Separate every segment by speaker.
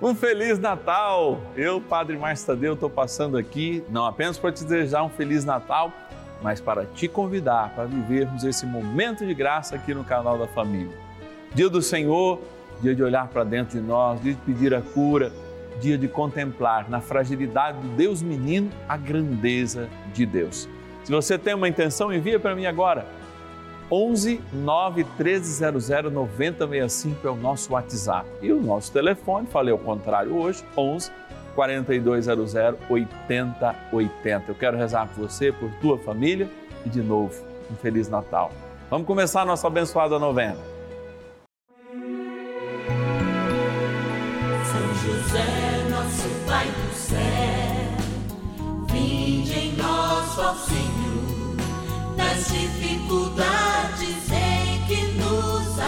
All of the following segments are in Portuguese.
Speaker 1: Um Feliz Natal! Eu, Padre Márcio Tadeu, estou passando aqui não apenas para te desejar um Feliz Natal, mas para te convidar para vivermos esse momento de graça aqui no canal da família. Dia do Senhor, dia de olhar para dentro de nós, dia de pedir a cura, dia de contemplar na fragilidade do Deus menino a grandeza de Deus. Se você tem uma intenção, envia para mim agora. 11 9 1300 9065 é o nosso WhatsApp. E o nosso telefone, falei ao contrário hoje, 11 4200 8080. Eu quero rezar por você, por tua família e de novo, um Feliz Natal. Vamos começar a nossa abençoada novena.
Speaker 2: São José, nosso Pai do céu, vinde em nós, ó Senhor, nas dificuldades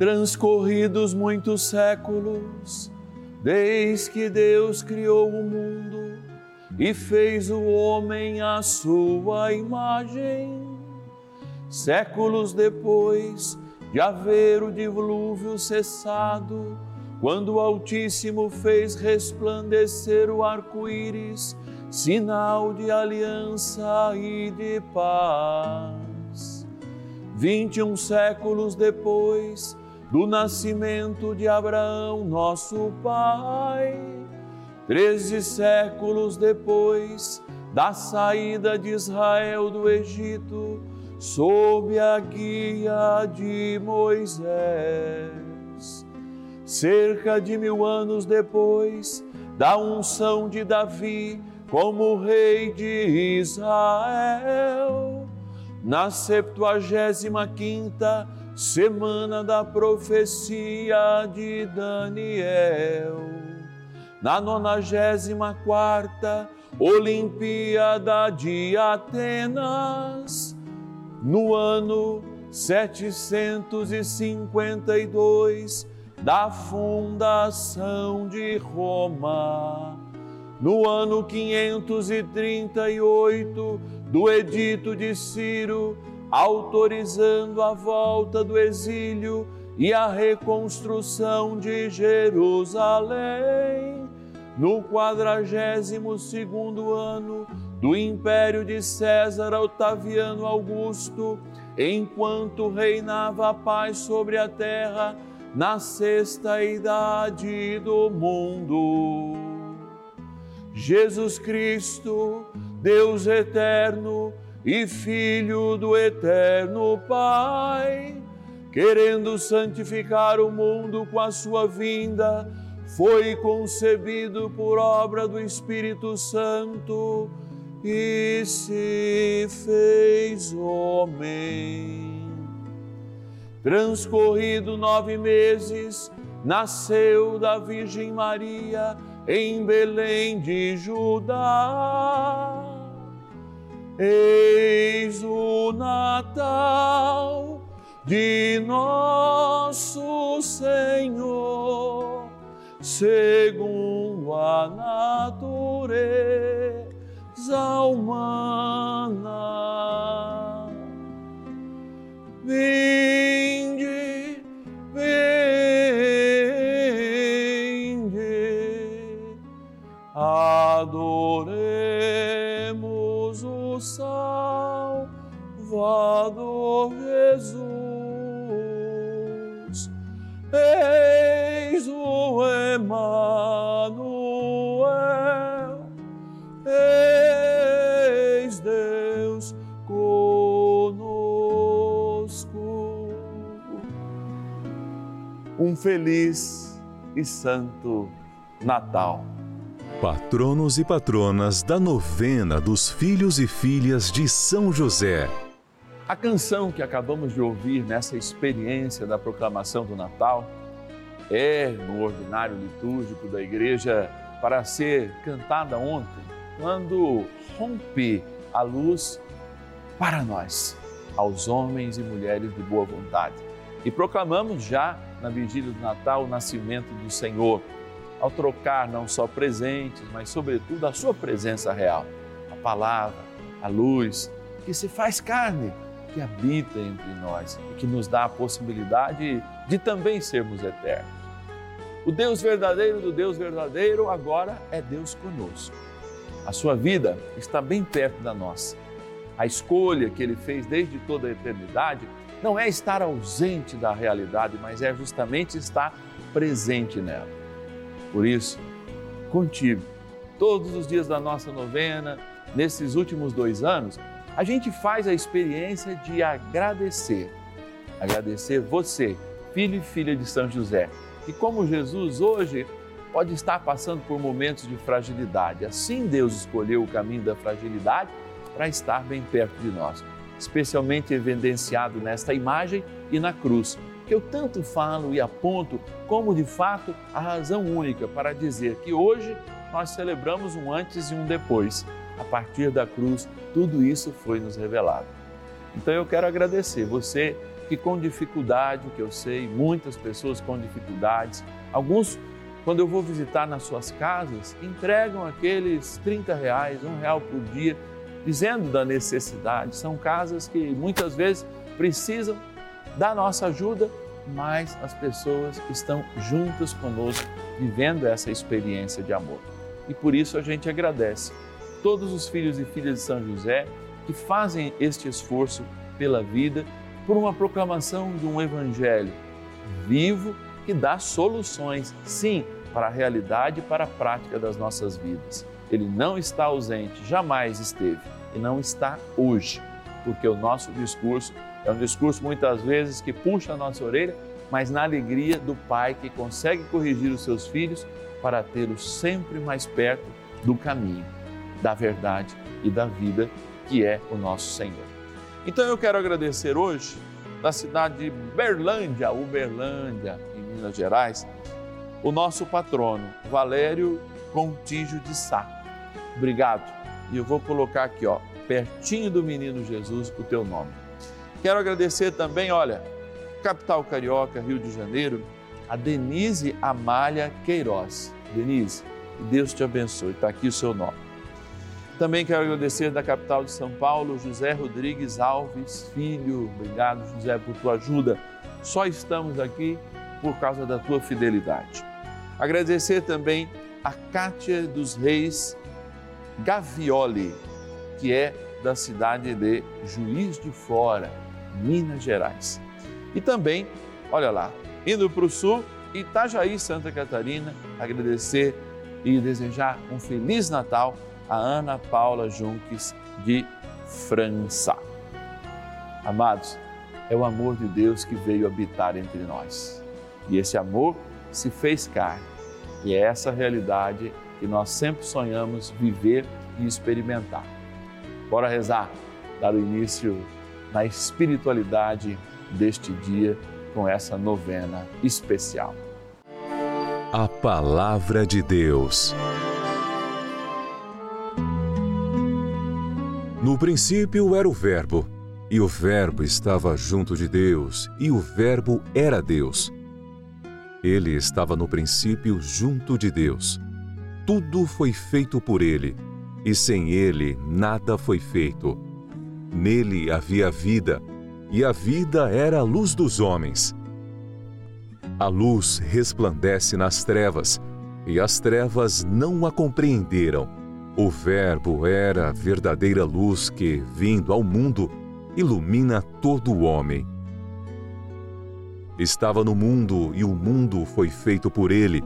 Speaker 1: Transcorridos muitos séculos, desde que Deus criou o mundo e fez o homem à sua imagem, séculos depois de haver o dilúvio cessado, quando o Altíssimo fez resplandecer o arco-íris, sinal de aliança e de paz. Vinte e um séculos depois do nascimento de Abraão, nosso pai, treze séculos depois da saída de Israel do Egito, sob a guia de Moisés. Cerca de mil anos depois da unção de Davi como rei de Israel, na septuagésima quinta semana da profecia de Daniel, na nonagésima quarta Olimpíada de Atenas, no ano 752 da fundação de Roma, no ano 538 do edito de Ciro, autorizando a volta do exílio e a reconstrução de Jerusalém, no quadragésimo segundo ano do império de César Otaviano Augusto, enquanto reinava a paz sobre a terra, na sexta idade do mundo. Jesus Cristo, Deus eterno e Filho do eterno Pai, querendo santificar o mundo com a sua vinda, foi concebido por obra do Espírito Santo e se fez homem. Transcorrido nove meses, nasceu da Virgem Maria em Belém de Judá. Eis o Natal de nosso Senhor, segundo a natureza humana. Salvador Jesus. Eis o Emmanuel, eis Deus conosco. Um feliz e santo Natal.
Speaker 3: Patronos e patronas da novena dos filhos e filhas de São José.
Speaker 1: A canção que acabamos de ouvir nessa experiência da proclamação do Natal é no ordinário litúrgico da igreja para ser cantada ontem, quando rompe a luz para nós, aos homens e mulheres de boa vontade. E proclamamos já na vigília do Natal o nascimento do Senhor, ao trocar não só presentes, mas sobretudo a sua presença real, a palavra, a luz, que se faz carne, que habita entre nós e que nos dá a possibilidade de também sermos eternos. O Deus verdadeiro do Deus verdadeiro agora é Deus conosco. A sua vida está bem perto da nossa. A escolha que ele fez desde toda a eternidade não é estar ausente da realidade, mas é justamente estar presente nela. Por isso, contigo, todos os dias da nossa novena, nesses últimos dois anos, a gente faz a experiência de agradecer. Agradecer você, filho e filha de São José e como Jesus hoje pode estar passando por momentos de fragilidade. Assim Deus escolheu o caminho da fragilidade para estar bem perto de nós, especialmente evidenciado nesta imagem e na cruz, que eu tanto falo e aponto como de fato a razão única para dizer que hoje nós celebramos um antes e um depois. A partir da cruz, tudo isso foi nos revelado. Então eu quero agradecer você que com dificuldade, que eu sei, muitas pessoas com dificuldades, alguns, quando eu vou visitar nas suas casas, entregam aqueles 30 reais, um real por dia, dizendo da necessidade. São casas que muitas vezes precisam da nossa ajuda, mas as pessoas estão juntas conosco, vivendo essa experiência de amor. E por isso a gente agradece todos os filhos e filhas de São José que fazem este esforço pela vida por uma proclamação de um evangelho vivo que dá soluções, sim, para a realidade e para a prática das nossas vidas. Ele não está ausente, jamais esteve e não está hoje, porque o nosso discurso é um discurso muitas vezes que puxa a nossa orelha, mas na alegria do Pai que consegue corrigir os seus filhos para tê-los sempre mais perto do caminho, da verdade e da vida que é o nosso Senhor. Então eu quero agradecer hoje, da cidade de Berlândia, Uberlândia, em Minas Gerais, o nosso patrono, Valério Contígio de Sá. Obrigado. E eu vou colocar aqui, ó, pertinho do menino Jesus, o teu nome. Quero agradecer também, olha, capital carioca, Rio de Janeiro, a Denise Amália Queiroz. Denise, Deus te abençoe. Está aqui o seu nome. Também quero agradecer da capital de São Paulo, José Rodrigues Alves, filho. Obrigado, José, por tua ajuda. Só estamos aqui por causa da tua fidelidade. Agradecer também a Cátia dos Reis Gavioli, que é da cidade de Juiz de Fora, Minas Gerais. E também, olha lá, indo para o sul, Itajaí, Santa Catarina, agradecer e desejar um Feliz Natal a Ana Paula Junques de França. Amados, é o amor de Deus que veio habitar entre nós. E esse amor se fez carne. E é essa realidade que nós sempre sonhamos viver e experimentar. Bora rezar, dar o início na espiritualidade deste dia com essa novena especial.
Speaker 3: A Palavra de Deus. No princípio era o Verbo, e o Verbo estava junto de Deus, e o Verbo era Deus. Ele estava no princípio junto de Deus. Tudo foi feito por ele, e sem ele nada foi feito. Nele havia vida, e a vida era a luz dos homens. A luz resplandece nas trevas, e as trevas não a compreenderam. O Verbo era a verdadeira luz que, vindo ao mundo, ilumina todo o homem. Estava no mundo e o mundo foi feito por ele,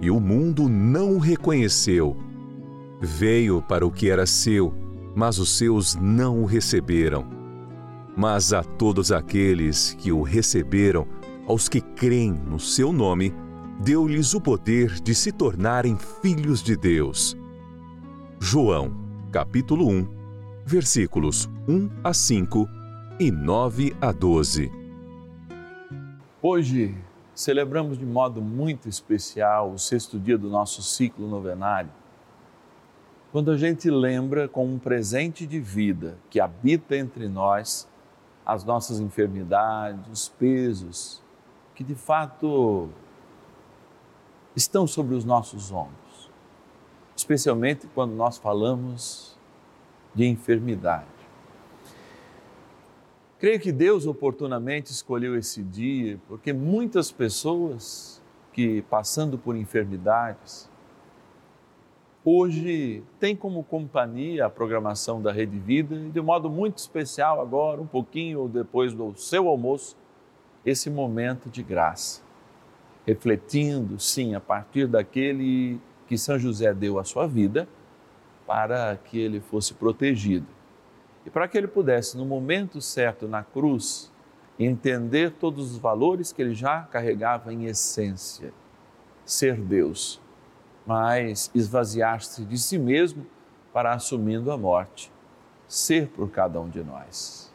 Speaker 3: e o mundo não o reconheceu. Veio para o que era seu, mas os seus não o receberam. Mas a todos aqueles que o receberam, aos que creem no seu nome, deu-lhes o poder de se tornarem filhos de Deus. João, capítulo 1, versículos 1 a 5 e 9 a 12.
Speaker 1: Hoje celebramos de modo muito especial o sexto dia do nosso ciclo novenário, quando a gente lembra com um presente de vida que habita entre nós as nossas enfermidades, os pesos que de fato estão sobre os nossos ombros, especialmente quando nós falamos de enfermidade. Creio que Deus oportunamente escolheu esse dia, porque muitas pessoas que passando por enfermidades, hoje têm como companhia a programação da Rede Vida e de modo muito especial agora, um pouquinho depois do seu almoço, esse momento de graça refletindo, sim, a partir daquele que São José deu a sua vida para que ele fosse protegido. E para que ele pudesse, no momento certo, na cruz, entender todos os valores que ele já carregava em essência, ser Deus, mas esvaziar-se de si mesmo para assumindo a morte, ser por cada um de nós.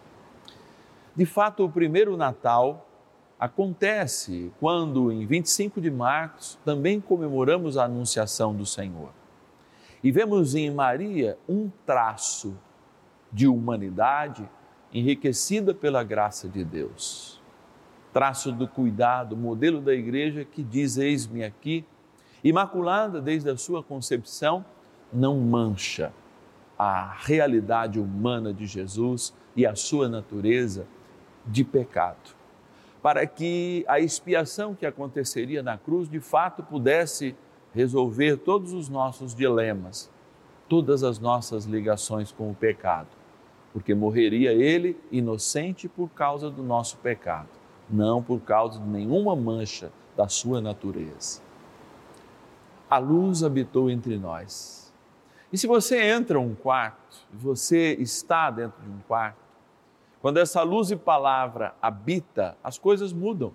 Speaker 1: De fato, o primeiro Natal acontece quando, em 25 de março, também comemoramos a Anunciação do Senhor. E vemos em Maria um traço de humanidade enriquecida pela graça de Deus. Traço do cuidado, modelo da igreja que diz: Eis-me aqui, imaculada desde a sua concepção, não mancha a realidade humana de Jesus e a sua natureza de pecado para que a expiação que aconteceria na cruz de fato pudesse resolver todos os nossos dilemas, todas as nossas ligações com o pecado, porque morreria ele inocente por causa do nosso pecado, não por causa de nenhuma mancha da sua natureza. A luz habitou entre nós. E se você entra um quarto, você está dentro de um quarto, quando essa luz e palavra habita, as coisas mudam,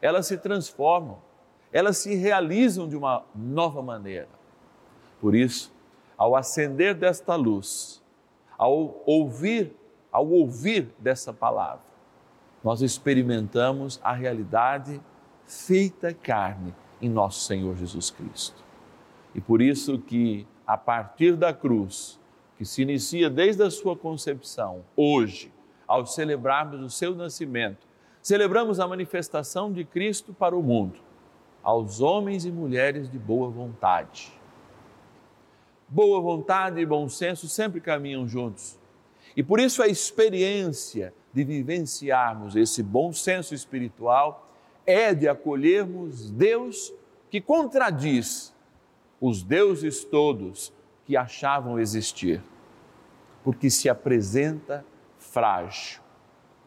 Speaker 1: elas se transformam, elas se realizam de uma nova maneira. Por isso, ao acender desta luz, ao ouvir, ao ouvir dessa palavra, nós experimentamos a realidade feita carne em nosso Senhor Jesus Cristo. E por isso que a partir da cruz, que se inicia desde a sua concepção, hoje, ao celebrarmos o seu nascimento, celebramos a manifestação de Cristo para o mundo, aos homens e mulheres de boa vontade. Boa vontade e bom senso sempre caminham juntos. E por isso a experiência de vivenciarmos esse bom senso espiritual é de acolhermos Deus que contradiz os deuses todos que achavam existir, porque se apresenta frágil.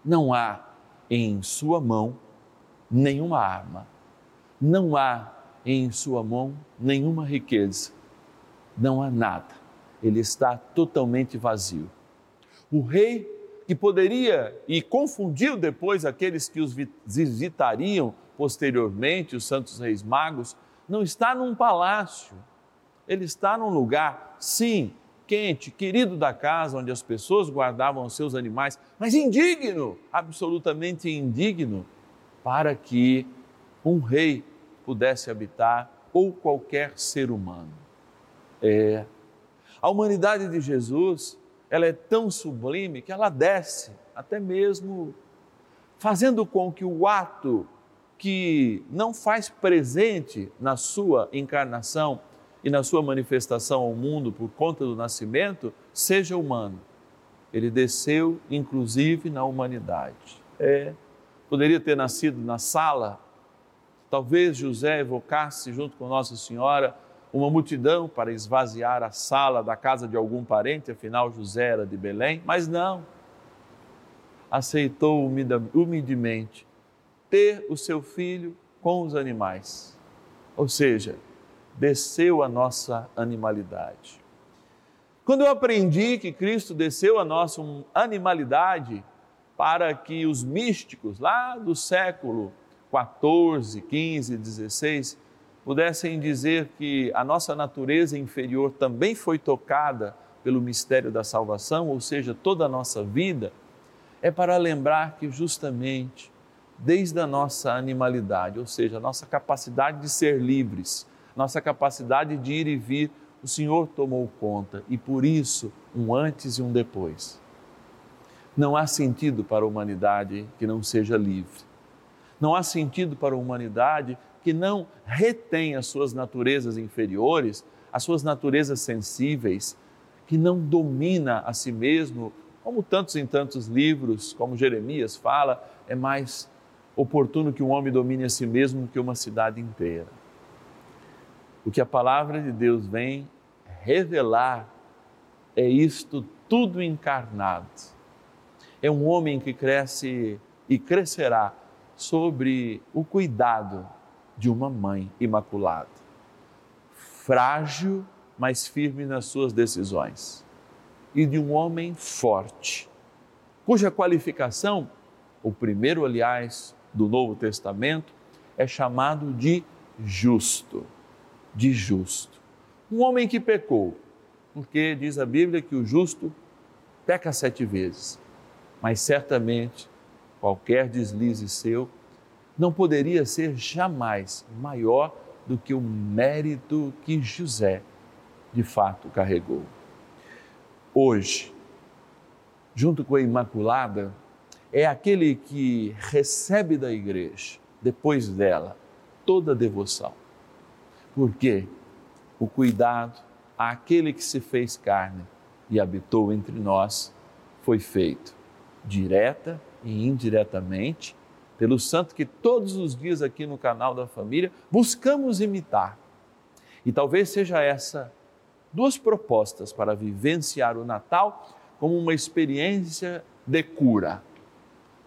Speaker 1: Não há em sua mão nenhuma arma, não há em sua mão nenhuma riqueza, não há nada. Ele está totalmente vazio. O rei que poderia e confundiu depois aqueles que os visitariam posteriormente, os santos reis magos, não está num palácio, ele está num lugar, sim, quente, querido da casa onde as pessoas guardavam seus animais, mas indigno, absolutamente indigno, para que um rei pudesse habitar ou qualquer ser humano. É. A humanidade de Jesus, ela é tão sublime que ela desce até mesmo fazendo com que o ato que não faz presente na sua encarnação e na sua manifestação ao mundo por conta do nascimento, seja humano. Ele desceu, inclusive, na humanidade. É, poderia ter nascido na sala. Talvez José evocasse, junto com Nossa Senhora, uma multidão para esvaziar a sala da casa de algum parente, afinal José era de Belém, mas não. Aceitou humildemente ter o seu filho com os animais. Ou seja, desceu a nossa animalidade. Quando eu aprendi que Cristo desceu a nossa animalidade para que os místicos lá do século 14, 15, 16 pudessem dizer que a nossa natureza inferior também foi tocada pelo mistério da salvação, ou seja, toda a nossa vida, é para lembrar que justamente desde a nossa animalidade, ou seja, a nossa capacidade de ser livres, nossa capacidade de ir e vir, o Senhor tomou conta e por isso um antes e um depois. Não há sentido para a humanidade que não seja livre. Não há sentido para a humanidade que não retém as suas naturezas inferiores, as suas naturezas sensíveis, que não domina a si mesmo, como tantos em tantos livros, como Jeremias fala, é mais oportuno que um homem domine a si mesmo que uma cidade inteira. O que a palavra de Deus vem revelar é isto tudo encarnado. É um homem que cresce e crescerá sobre o cuidado de uma mãe imaculada, frágil, mas firme nas suas decisões, e de um homem forte, cuja qualificação, o primeiro, aliás, do Novo Testamento, é chamado de justo, de justo. Um homem que pecou, porque diz a Bíblia que o justo peca sete vezes, mas certamente qualquer deslize seu não poderia ser jamais maior do que o mérito que José de fato carregou. Hoje, junto com a Imaculada, é aquele que recebe da igreja, depois dela, toda a devoção. Porque o cuidado àquele que se fez carne e habitou entre nós foi feito direta e indiretamente pelo santo que todos os dias aqui no canal da família buscamos imitar. E talvez seja essa duas propostas para vivenciar o Natal como uma experiência de cura.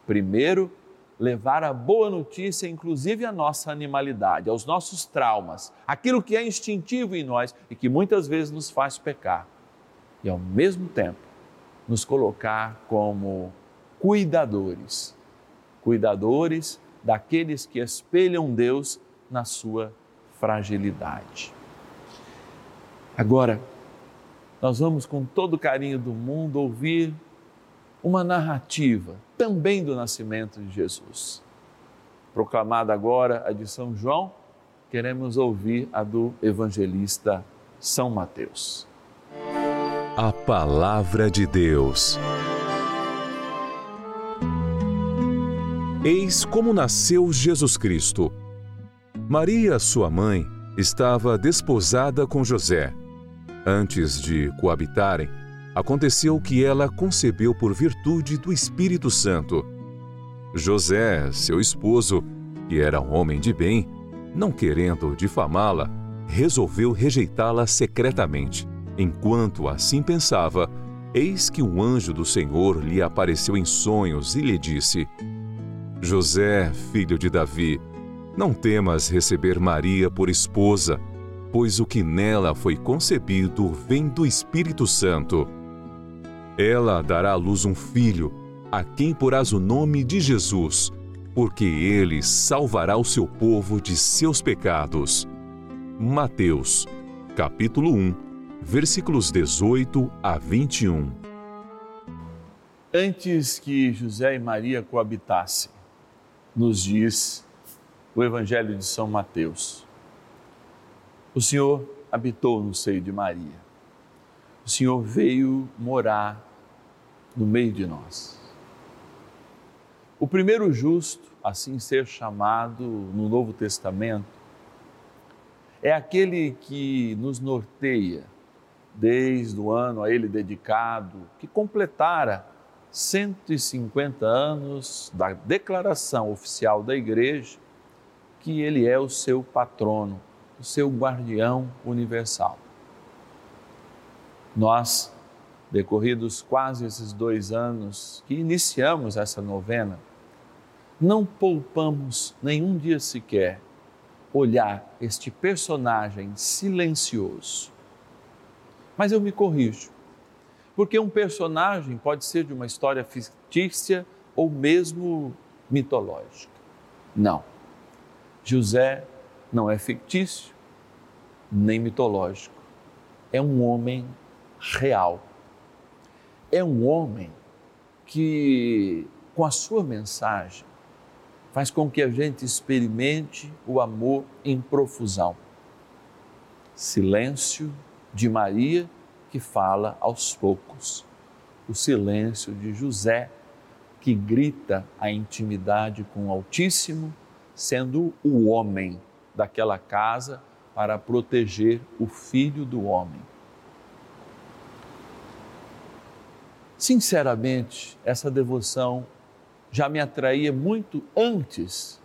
Speaker 1: Primeiro, levar a boa notícia, inclusive à nossa animalidade, aos nossos traumas, aquilo que é instintivo em nós e que muitas vezes nos faz pecar. E ao mesmo tempo, nos colocar como cuidadores cuidadores daqueles que espelham Deus na sua fragilidade. Agora, nós vamos com todo o carinho do mundo ouvir uma narrativa também do nascimento de Jesus. Proclamada agora a de São João, queremos ouvir a do evangelista São Mateus.
Speaker 3: A Palavra de Deus. Eis como nasceu Jesus Cristo. Maria, sua mãe, estava desposada com José. Antes de coabitarem, aconteceu que ela concebeu por virtude do Espírito Santo. José, seu esposo, que era um homem de bem, não querendo difamá-la, resolveu rejeitá-la secretamente. Enquanto assim pensava, eis que um anjo do Senhor lhe apareceu em sonhos e lhe disse: José, filho de Davi, não temas receber Maria por esposa, pois o que nela foi concebido vem do Espírito Santo. Ela dará à luz um filho, a quem porás o nome de Jesus, porque ele salvará o seu povo de seus pecados. Mateus, capítulo 1, versículos 18 a 21.
Speaker 1: Antes que José e Maria coabitassem, nos diz o Evangelho de São Mateus. O Senhor habitou no seio de Maria. O Senhor veio morar no meio de nós. O primeiro justo, assim ser chamado no Novo Testamento, é aquele que nos norteia desde o ano a ele dedicado, que completara 150 anos da declaração oficial da Igreja que ele é o seu patrono, o seu guardião universal. Nós, decorridos quase esses dois anos que iniciamos essa novena, não poupamos nenhum dia sequer olhar este personagem silencioso. Mas eu me corrijo porque um personagem pode ser de uma história fictícia ou mesmo mitológica. Não. José não é fictício, nem mitológico. É um homem real. É um homem que, com a sua mensagem, faz com que a gente experimente o amor em profusão. Silêncio de Maria que fala aos poucos. O silêncio de José que grita a intimidade com o Altíssimo, sendo o homem daquela casa para proteger o filho do homem. Sinceramente, essa devoção já me atraía muito antes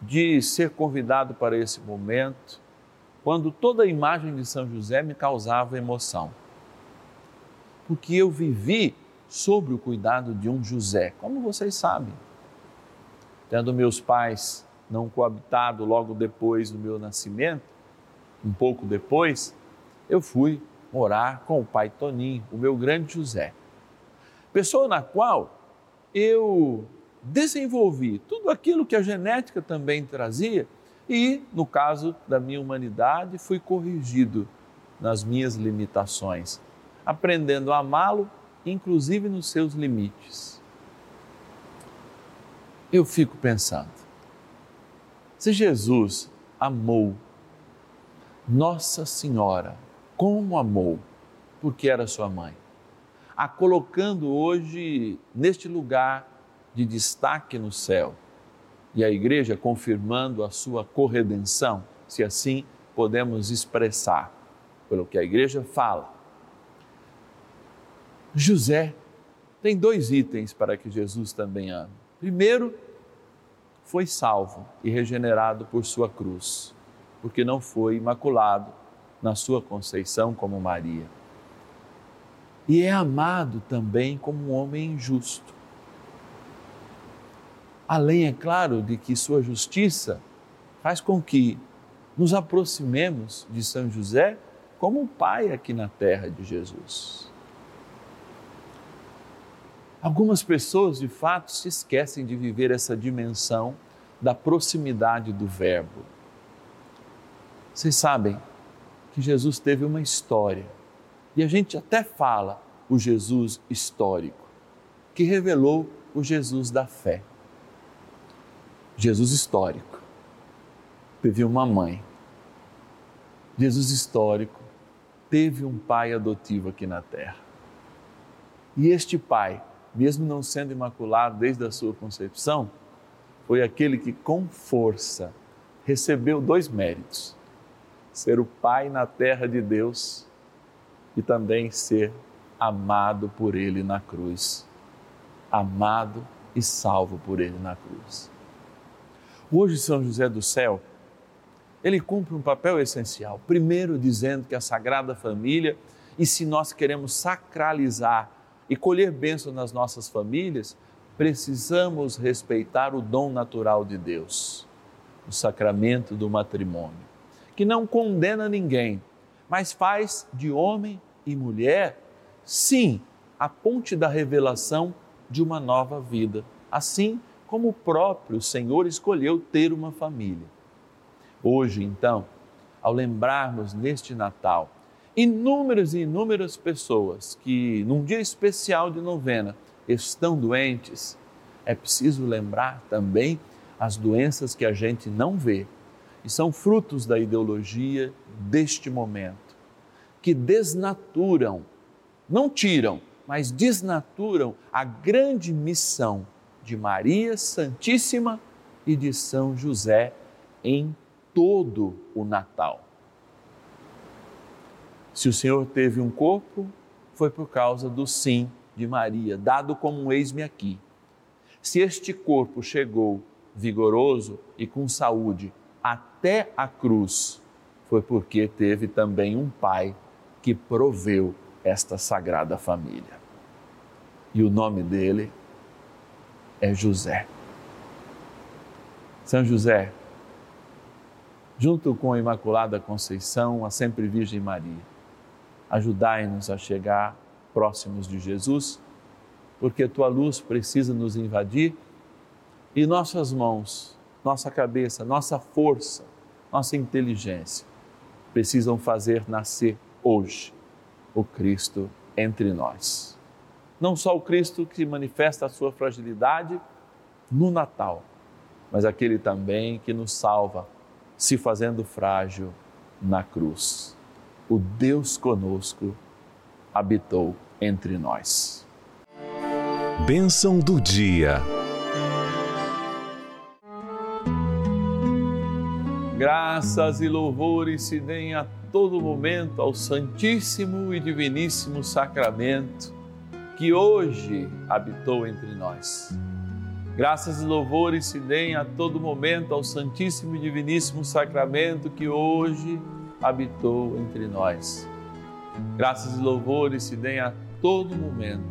Speaker 1: de ser convidado para esse momento, quando toda a imagem de São José me causava emoção. Porque eu vivi sobre o cuidado de um José, como vocês sabem. Tendo meus pais não coabitado logo depois do meu nascimento, um pouco depois, eu fui morar com o pai Toninho, o meu grande José. Pessoa na qual eu desenvolvi tudo aquilo que a genética também trazia e, no caso da minha humanidade, fui corrigido nas minhas limitações, aprendendo a amá-lo inclusive nos seus limites. Eu fico pensando, se Jesus amou Nossa Senhora como amou, porque era sua mãe, a colocando hoje neste lugar de destaque no céu, e a igreja confirmando a sua corredenção, se assim podemos expressar, pelo que a igreja fala José tem dois itens para que Jesus também ame. Primeiro, foi salvo e regenerado por sua cruz, porque não foi imaculado na sua conceição como Maria. E é amado também como um homem justo. Além, é claro, de que sua justiça faz com que nos aproximemos de São José como um pai aqui na terra de Jesus. Algumas pessoas, de fato, se esquecem de viver essa dimensão da proximidade do Verbo. Vocês sabem que Jesus teve uma história, e a gente até fala o Jesus histórico, que revelou o Jesus da fé. Jesus histórico teve uma mãe. Jesus histórico teve um pai adotivo aqui na terra. E este pai mesmo não sendo imaculado desde a sua concepção, foi aquele que com força recebeu dois méritos: ser o Pai na terra de Deus e também ser amado por Ele na cruz. Amado e salvo por Ele na cruz. Hoje, São José do Céu, ele cumpre um papel essencial. Primeiro, dizendo que a Sagrada Família, e se nós queremos sacralizar e colher bênção nas nossas famílias, precisamos respeitar o dom natural de Deus, o sacramento do matrimônio, que não condena ninguém, mas faz de homem e mulher, sim, a ponte da revelação de uma nova vida, assim como o próprio Senhor escolheu ter uma família. Hoje, então, ao lembrarmos neste Natal inúmeras e inúmeras pessoas que, num dia especial de novena, estão doentes, é preciso lembrar também as doenças que a gente não vê e são frutos da ideologia deste momento, que desnaturam, não tiram, mas desnaturam a grande missão de Maria Santíssima e de São José em todo o Natal. Se o Senhor teve um corpo, foi por causa do sim de Maria, dado como um eis-me aqui. Se este corpo chegou vigoroso e com saúde até a cruz, foi porque teve também um pai que proveu esta sagrada família. E o nome dele é José. São José, junto com a Imaculada Conceição, a Sempre Virgem Maria, Ajudai-nos a chegar próximos de Jesus, porque tua luz precisa nos invadir e nossas mãos, nossa cabeça, nossa força, nossa inteligência, precisam fazer nascer hoje o Cristo entre nós. Não só o Cristo que manifesta a sua fragilidade no Natal, mas aquele também que nos salva, se fazendo frágil na cruz. O Deus conosco habitou entre nós.
Speaker 3: Bênção do dia.
Speaker 1: Graças e louvores se deem a todo momento ao Santíssimo e Diviníssimo Sacramento que hoje habitou entre nós. Graças e louvores se deem a todo momento ao Santíssimo e Diviníssimo Sacramento que hoje habitou entre nós. Graças e louvores se deem a todo momento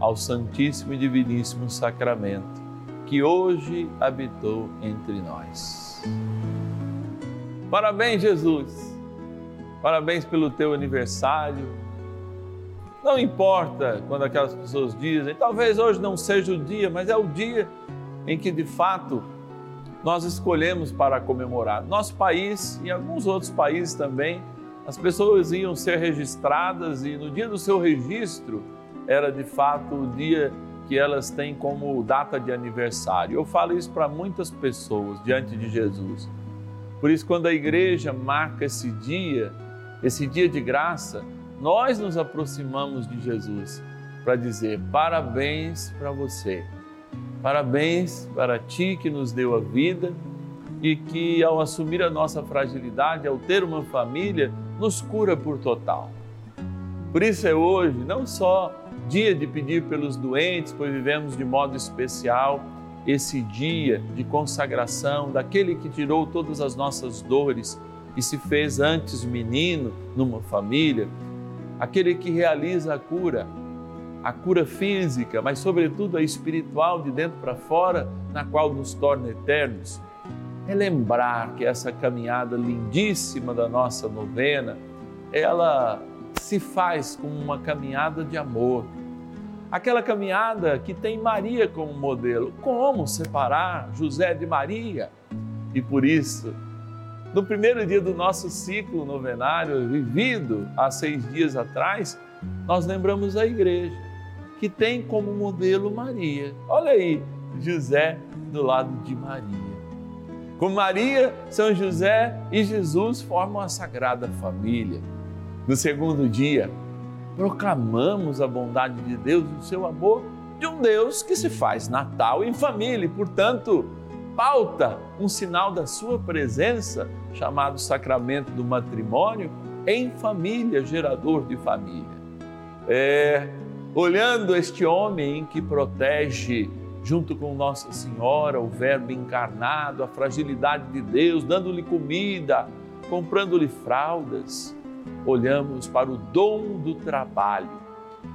Speaker 1: ao Santíssimo e Diviníssimo Sacramento que hoje habitou entre nós. Parabéns, Jesus! Parabéns pelo teu aniversário. Não importa quando aquelas pessoas dizem, talvez hoje não seja o dia, mas é o dia em que de fato nós escolhemos para comemorar. Nosso país e alguns outros países também, as pessoas iam ser registradas e no dia do seu registro era de fato o dia que elas têm como data de aniversário. Eu falo isso para muitas pessoas diante de Jesus. Por isso, quando a igreja marca esse dia, esse dia de graça, nós nos aproximamos de Jesus para dizer parabéns para você, parabéns para ti que nos deu a vida e que, ao assumir a nossa fragilidade, ao ter uma família, nos cura por total. Por isso é hoje não só dia de pedir pelos doentes, pois vivemos de modo especial esse dia de consagração daquele que tirou todas as nossas dores e se fez antes menino numa família, aquele que realiza a cura, a cura física, mas sobretudo a espiritual de dentro para fora, na qual nos torna eternos. É lembrar que essa caminhada lindíssima da nossa novena, ela se faz como uma caminhada de amor. Aquela caminhada que tem Maria como modelo. Como separar José de Maria? E por isso, no primeiro dia do nosso ciclo novenário, vivido há seis dias atrás, nós lembramos a igreja, que tem como modelo Maria. Olha aí, José do lado de Maria. Com Maria, São José e Jesus formam a Sagrada Família. No segundo dia, proclamamos a bondade de Deus e o seu amor de um Deus que se faz Natal em família e, portanto, pauta um sinal da sua presença, chamado sacramento do matrimônio, em família, gerador de família. É, olhando este homem que protege, junto com Nossa Senhora, o Verbo encarnado, a fragilidade de Deus, dando-lhe comida, comprando-lhe fraldas, olhamos para o dom do trabalho,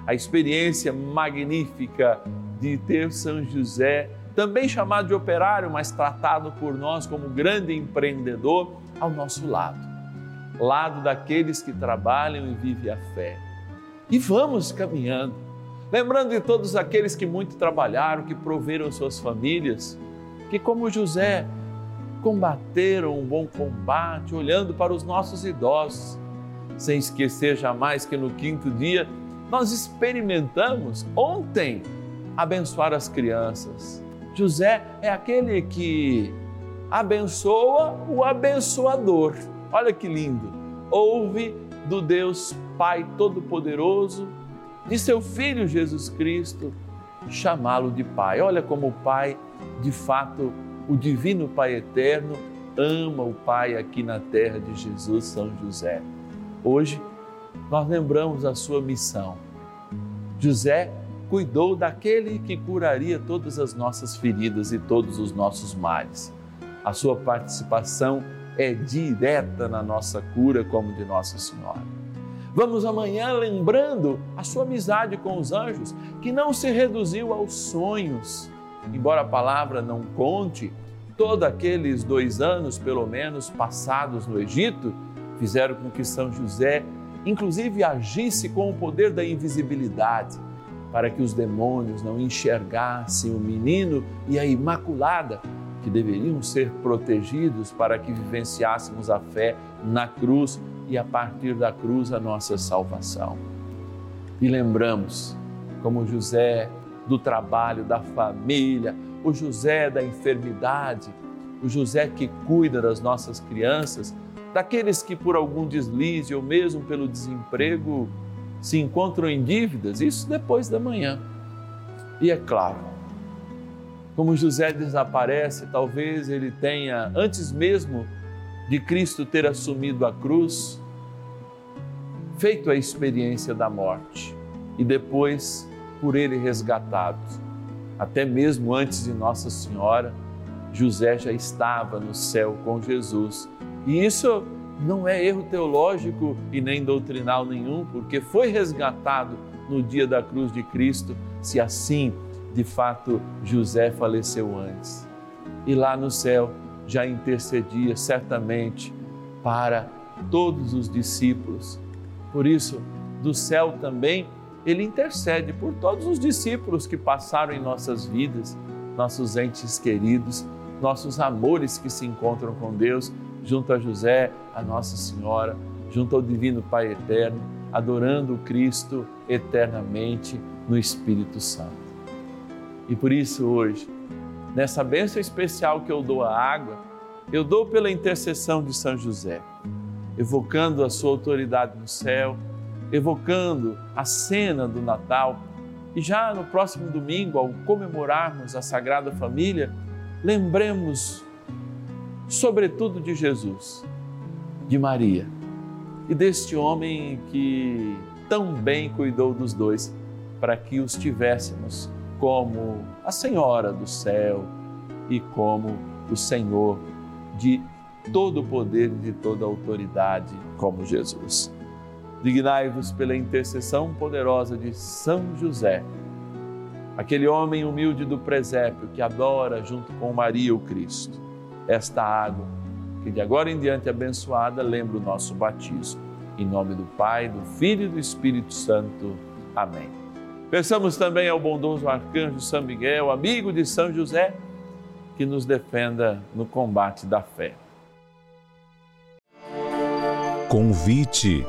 Speaker 1: a experiência magnífica de ter São José também chamado de operário, mas tratado por nós como grande empreendedor, ao nosso lado, lado daqueles que trabalham e vivem a fé. E vamos caminhando, lembrando de todos aqueles que muito trabalharam, que proveram suas famílias, que, como José, combateram um bom combate, olhando para os nossos idosos, sem esquecer jamais que no quinto dia nós experimentamos ontem abençoar as crianças José é aquele que abençoa o abençoador. Olha que lindo. Ouve do Deus Pai Todo-Poderoso, de seu Filho Jesus Cristo, chamá-lo de Pai. Olha como o Pai, de fato, o Divino Pai Eterno, ama o Pai aqui na terra de Jesus, São José. Hoje, nós lembramos a sua missão. José cuidou daquele que curaria todas as nossas feridas e todos os nossos males. A sua participação é direta na nossa cura, como de Nossa Senhora. Vamos amanhã lembrando a sua amizade com os anjos, que não se reduziu aos sonhos. Embora a palavra não conte, todos aqueles dois anos, pelo menos, passados no Egito, fizeram com que São José, inclusive, agisse com o poder da invisibilidade para que os demônios não enxergassem o menino e a Imaculada que deveriam ser protegidos para que vivenciássemos a fé na cruz e a partir da cruz a nossa salvação. E lembramos como José do trabalho, da família, o José da enfermidade, o José que cuida das nossas crianças, daqueles que por algum deslize ou mesmo pelo desemprego se encontram em dívidas, isso depois da manhã. E é claro, como José desaparece, talvez ele tenha, antes mesmo de Cristo ter assumido a cruz, feito a experiência da morte e depois por ele resgatado. Até mesmo antes de Nossa Senhora, José já estava no céu com Jesus. E isso não é erro teológico e nem doutrinal nenhum, porque foi resgatado no dia da cruz de Cristo, se assim de fato José faleceu antes. E lá no céu já intercedia certamente para todos os discípulos. Por isso, do céu também ele intercede por todos os discípulos que passaram em nossas vidas, nossos entes queridos, nossos amores que se encontram com Deus, junto a José, a Nossa Senhora, junto ao Divino Pai Eterno, adorando o Cristo eternamente no Espírito Santo. E por isso hoje, nessa bênção especial que eu dou à água, eu dou pela intercessão de São José, evocando a sua autoridade no céu, evocando a cena do Natal. E já no próximo domingo, ao comemorarmos a Sagrada Família, lembremos sobretudo de Jesus, de Maria e deste homem que tão bem cuidou dos dois para que os tivéssemos como a Senhora do céu e como o Senhor de todo o poder e de toda a autoridade, como Jesus. Dignai-vos pela intercessão poderosa de São José, aquele homem humilde do presépio que adora junto com Maria o Cristo, esta água que de agora em diante abençoada lembra o nosso batismo. Em nome do Pai, do Filho e do Espírito Santo. Amém. Pensamos também ao bondoso arcanjo São Miguel, amigo de São José, que nos defenda no combate da fé.
Speaker 3: Convite.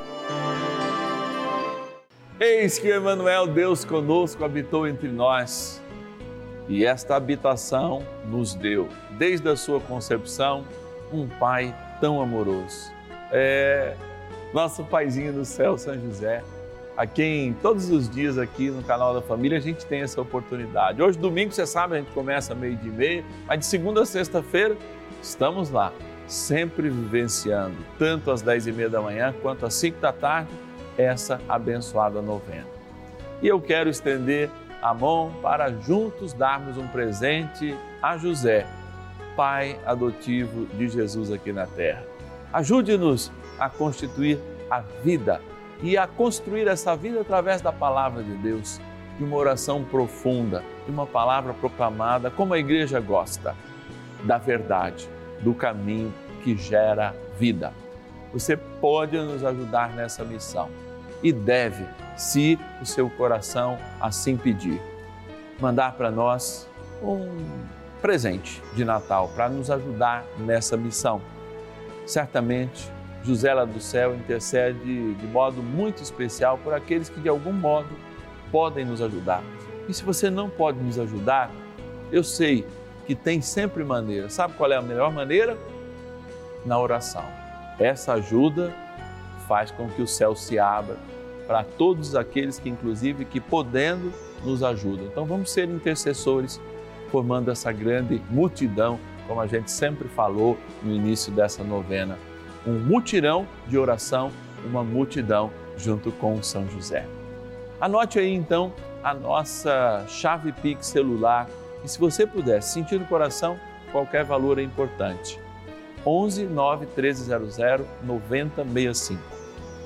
Speaker 1: Eis que Emmanuel, Deus conosco, habitou entre nós e esta habitação nos deu, desde a sua concepção, um Pai tão amoroso. É nosso paizinho do céu, São José a quem todos os dias aqui no canal da família a gente tem essa oportunidade. Hoje, domingo, você sabe, a gente começa meio de meia, mas de segunda a sexta-feira estamos lá, sempre vivenciando, tanto às dez e meia da manhã quanto às cinco da tarde, essa abençoada novena. E eu quero estender a mão para juntos darmos um presente a José, pai adotivo de Jesus aqui na terra. Ajude-nos a constituir a vida e a construir essa vida através da palavra de Deus, de uma oração profunda, de uma palavra proclamada, como a igreja gosta, da verdade, do caminho que gera vida. Você pode nos ajudar nessa missão e deve, se o seu coração assim pedir, mandar para nós um presente de Natal para nos ajudar nessa missão. Certamente José lá do céu intercede de modo muito especial por aqueles que de algum modo podem nos ajudar. E se você não pode nos ajudar, eu sei que tem sempre maneira. Sabe qual é a melhor maneira? Na oração. Essa ajuda faz com que o céu se abra para todos aqueles que, inclusive, que podendo, nos ajudam. Então vamos ser intercessores, formando essa grande multidão, como a gente sempre falou no início dessa novena um mutirão de oração, uma multidão junto com São José. Anote aí então a nossa chave Pix celular e se você puder sentir no coração, qualquer valor é importante. 11 9 1300 9065.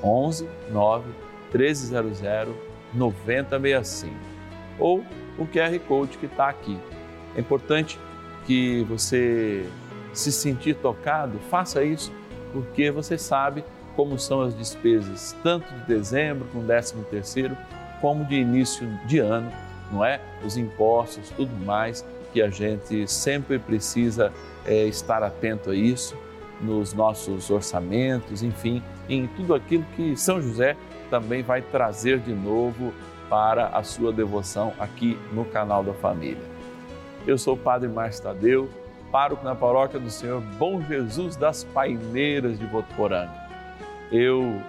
Speaker 1: 11 9 1300 9065. Ou o QR Code que está aqui. É importante que você se sentir tocado, faça isso porque você sabe como são as despesas, tanto de dezembro com décimo terceiro, como de início de ano, não é? Os impostos, tudo mais que a gente sempre precisa é, estar atento a isso nos nossos orçamentos, enfim, em tudo aquilo que São José também vai trazer de novo para a sua devoção aqui no canal da família. Eu sou o Padre Márcio Tadeu, pároco na paróquia do Senhor Bom Jesus das Paineiras de Votuporanga. Eu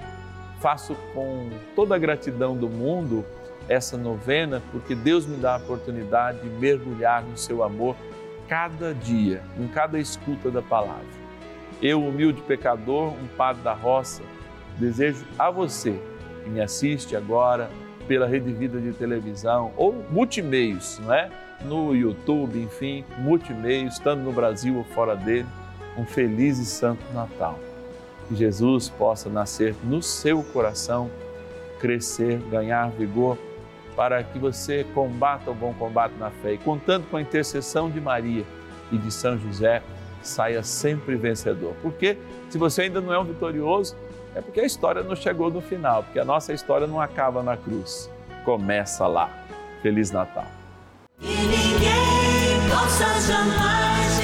Speaker 1: faço com toda a gratidão do mundo essa novena porque Deus me dá a oportunidade de mergulhar no seu amor cada dia, em cada escuta da palavra. Eu, humilde pecador, um padre da roça, desejo a você que me assiste agora pela Rede Vida de televisão ou multimeios, não é? No YouTube, enfim, multimeios, estando no Brasil ou fora dele, um feliz e santo Natal. Que Jesus possa nascer no seu coração, crescer, ganhar vigor, para que você combata o bom combate na fé e, contando com a intercessão de Maria e de São José, saia sempre vencedor. Porque se você ainda não é um vitorioso, é porque a história não chegou no final, porque a nossa história não acaba na cruz, começa lá. Feliz Natal.
Speaker 2: E ninguém possa jamais